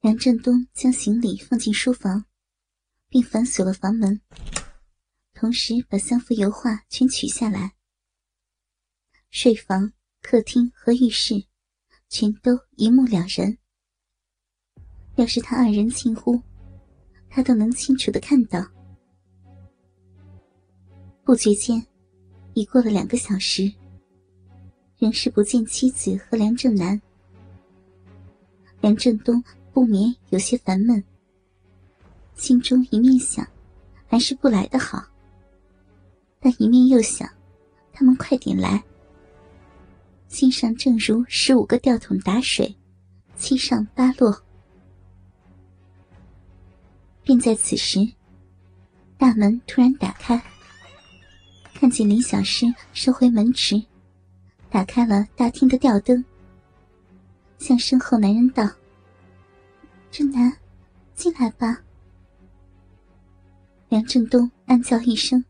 梁振东将行李放进书房，并反锁了房门，同时把三幅油画全取下来。睡房、客厅和浴室，全都一目了然。要是他二人近乎，他都能清楚的看到。不觉间，已过了两个小时，仍是不见妻子和梁正南。梁振东。不免有些烦闷，心中一面想，还是不来的好。但一面又想，他们快点来。心上正如十五个吊桶打水，七上八落。便在此时，大门突然打开，看见林小诗收回门匙，打开了大厅的吊灯，向身后男人道。正南，进来吧。梁振东暗叫一声：“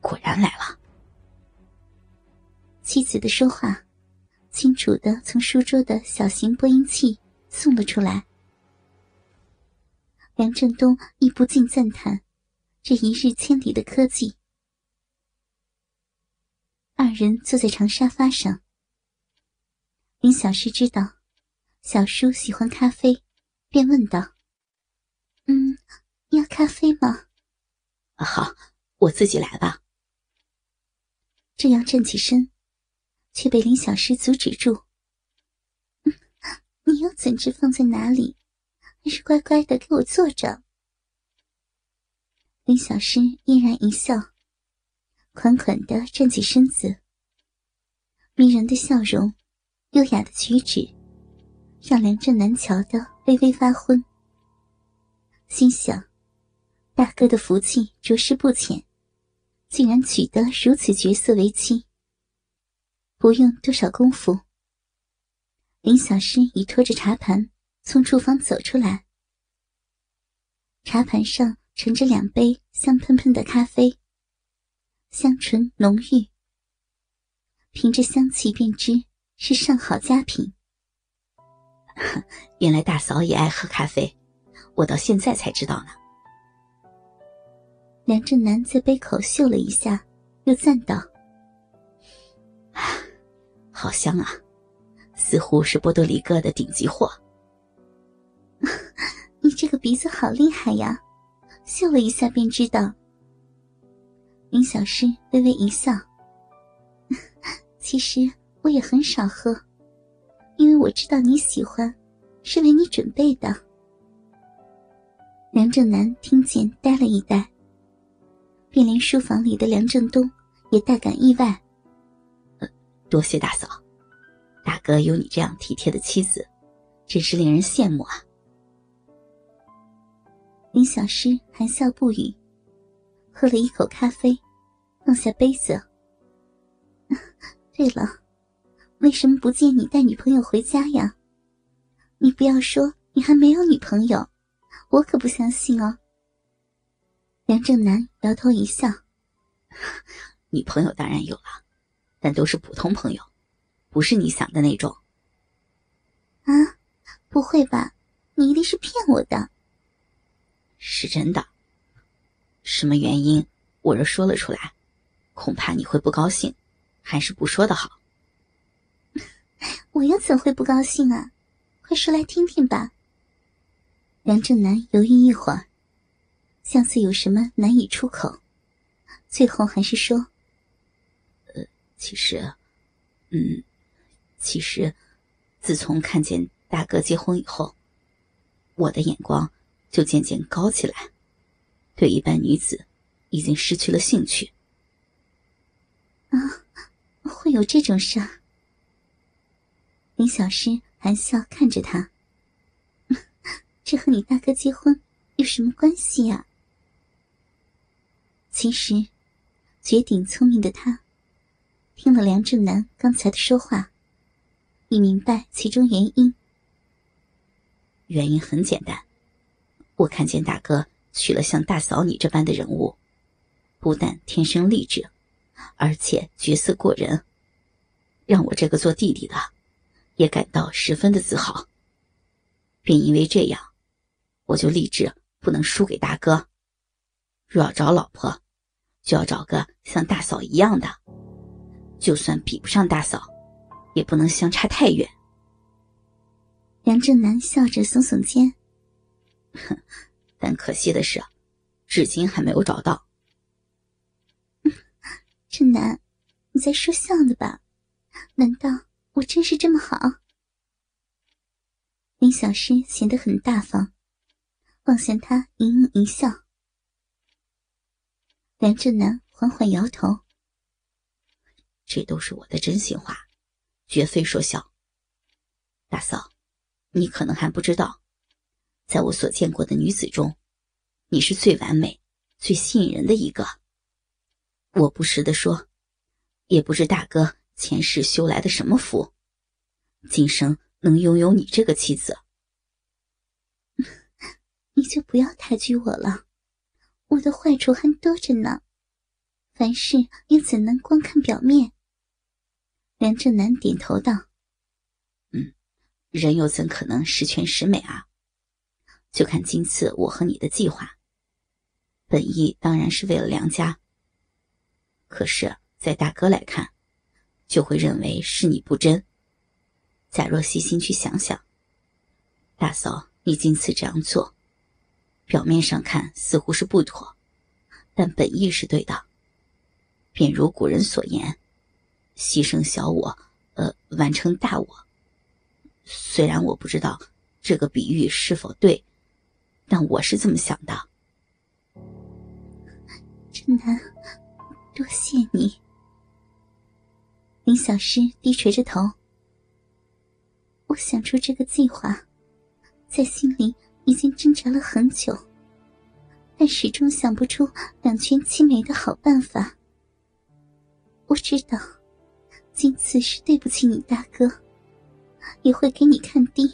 果然来了。”妻子的说话，清楚的从书桌的小型播音器送了出来。梁振东亦不禁赞叹这一日千里的科技。二人坐在长沙发上。林小诗知道，小叔喜欢咖啡。便问道：“嗯，要咖啡吗？”“好，我自己来吧。”正要站起身，却被林小诗阻止住。“你又怎知放在哪里？还是乖乖的给我坐着。”林小诗嫣然一笑，款款的站起身子，迷人的笑容，优雅的举止，让梁振南瞧得。微微发昏，心想：大哥的福气着实不浅，竟然娶得如此绝色为妻。不用多少功夫，林小诗已拖着茶盘从厨房走出来，茶盘上盛着两杯香喷喷的咖啡，香醇浓郁，凭着香气便知是上好佳品。原来大嫂也爱喝咖啡，我到现在才知道呢。梁振南在杯口嗅了一下，又赞道：“好香啊，似乎是波多黎各的顶级货。” 你这个鼻子好厉害呀，嗅了一下便知道。林小诗微微一笑：“ 其实我也很少喝。”因为我知道你喜欢，是为你准备的。梁正南听见，呆了一呆，便连书房里的梁正东也大感意外。多谢大嫂，大哥有你这样体贴的妻子，真是令人羡慕啊。林小诗含笑不语，喝了一口咖啡，放下杯子。对了。为什么不见你带女朋友回家呀？你不要说你还没有女朋友，我可不相信哦。梁正南摇头一笑：“ 女朋友当然有了，但都是普通朋友，不是你想的那种。”啊，不会吧？你一定是骗我的。是真的。什么原因？我若说了出来，恐怕你会不高兴，还是不说的好。我又怎会不高兴啊？快说来听听吧。梁正南犹豫一会儿，像是有什么难以出口，最后还是说：“呃，其实，嗯，其实，自从看见大哥结婚以后，我的眼光就渐渐高起来，对一般女子已经失去了兴趣。”啊，会有这种事？林小诗含笑看着他，这和你大哥结婚有什么关系呀？其实，绝顶聪明的他，听了梁正南刚才的说话，已明白其中原因。原因很简单，我看见大哥娶了像大嫂你这般的人物，不但天生丽质，而且绝色过人，让我这个做弟弟的。也感到十分的自豪。便因为这样，我就立志不能输给大哥。若要找老婆，就要找个像大嫂一样的，就算比不上大嫂，也不能相差太远。梁正南笑着耸耸肩，哼，但可惜的是，至今还没有找到。正南，你在说笑呢吧？难道我真是这么好？林小诗显得很大方，望向他盈盈一笑。梁正南缓缓摇头：“这都是我的真心话，绝非说笑。大嫂，你可能还不知道，在我所见过的女子中，你是最完美、最吸引人的一个。我不时的说，也不知大哥前世修来的什么福，今生。”能拥有你这个妻子，你就不要抬举我了。我的坏处还多着呢，凡事又怎能光看表面？梁正南点头道：“嗯，人又怎可能十全十美啊？就看今次我和你的计划，本意当然是为了梁家。可是，在大哥来看，就会认为是你不真。”假若细心去想想，大嫂，你今次这样做，表面上看似乎是不妥，但本意是对的。便如古人所言：“牺牲小我，呃，完成大我。”虽然我不知道这个比喻是否对，但我是这么想的。真难，多谢你。林小诗低垂着头。我想出这个计划，在心里已经挣扎了很久，但始终想不出两全其美的好办法。我知道，今次是对不起你大哥，也会给你看低。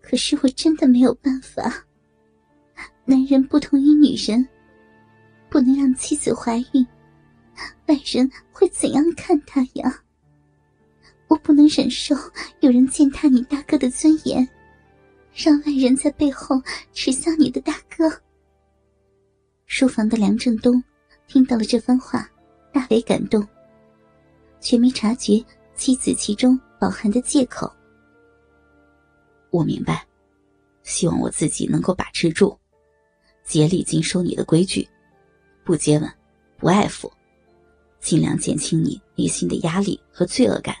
可是我真的没有办法。男人不同于女人，不能让妻子怀孕，外人会怎样看他呀？我不能忍受有人践踏你大哥的尊严，让外人在背后耻笑你的大哥。书房的梁振东听到了这番话，大为感动，却没察觉妻子其中饱含的借口。我明白，希望我自己能够把持住，竭力尽守你的规矩，不接吻，不爱抚，尽量减轻你内心的压力和罪恶感。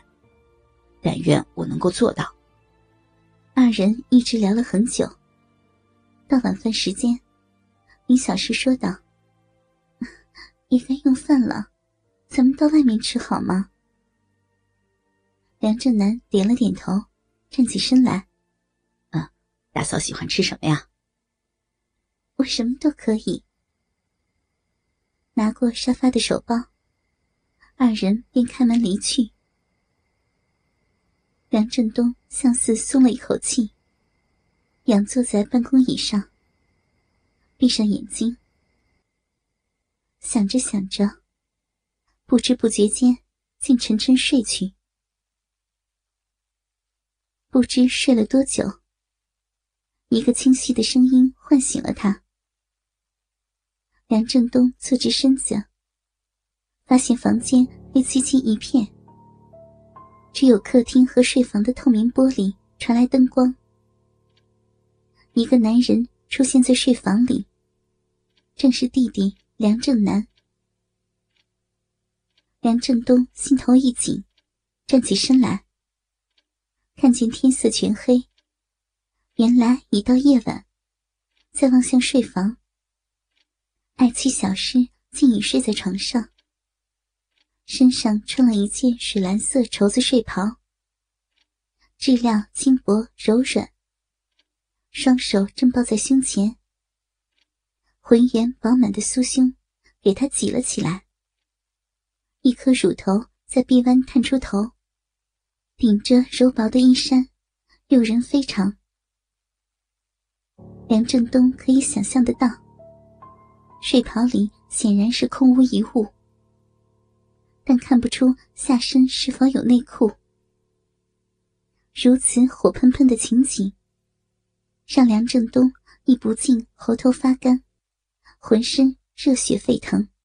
但愿我能够做到。二人一直聊了很久。到晚饭时间，林小诗说道：“ 也该用饭了，咱们到外面吃好吗？”梁正南点了点头，站起身来：“嗯，大嫂喜欢吃什么呀？”“我什么都可以。”拿过沙发的手包，二人便开门离去。梁振东像似松了一口气，仰坐在办公椅上，闭上眼睛，想着想着，不知不觉间竟沉沉睡去。不知睡了多久，一个清晰的声音唤醒了他。梁振东侧直身子，发现房间黑漆漆一片。只有客厅和睡房的透明玻璃传来灯光。一个男人出现在睡房里，正是弟弟梁正南。梁振东心头一紧，站起身来，看见天色全黑，原来已到夜晚。再望向睡房，爱妻小诗竟已睡在床上。身上穿了一件水蓝色绸子睡袍，质料轻薄柔软。双手正抱在胸前，浑圆饱满的酥胸给他挤了起来。一颗乳头在臂弯探出头，顶着柔薄的衣衫，诱人非常。梁振东可以想象得到，睡袍里显然是空无一物。但看不出下身是否有内裤。如此火喷喷的情景，让梁振东一不禁喉头发干，浑身热血沸腾。